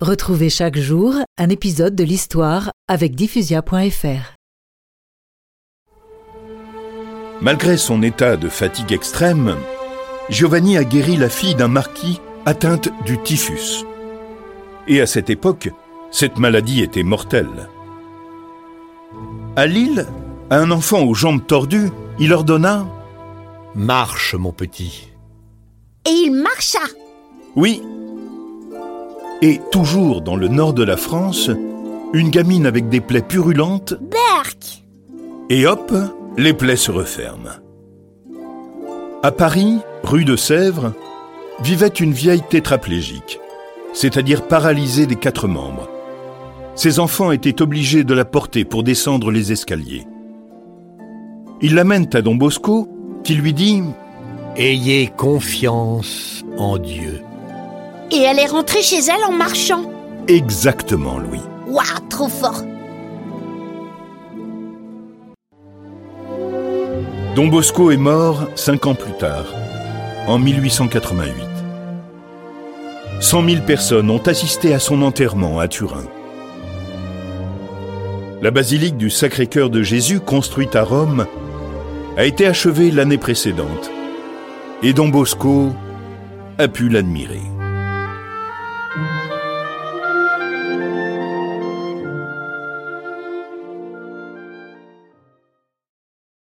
Retrouvez chaque jour un épisode de l'histoire avec diffusia.fr. Malgré son état de fatigue extrême, Giovanni a guéri la fille d'un marquis atteinte du typhus. Et à cette époque, cette maladie était mortelle. À Lille, à un enfant aux jambes tordues, il ordonna Marche, mon petit. Et il marcha. Oui, et toujours dans le nord de la France, une gamine avec des plaies purulentes. Berk Et hop, les plaies se referment. À Paris, rue de Sèvres, vivait une vieille tétraplégique, c'est-à-dire paralysée des quatre membres. Ses enfants étaient obligés de la porter pour descendre les escaliers. Ils l'amènent à Don Bosco, qui lui dit Ayez confiance en Dieu. Et elle est rentrée chez elle en marchant. Exactement, Louis. Waouh, trop fort. Don Bosco est mort cinq ans plus tard, en 1888. 100 000 personnes ont assisté à son enterrement à Turin. La basilique du Sacré-Cœur de Jésus, construite à Rome, a été achevée l'année précédente. Et Don Bosco a pu l'admirer.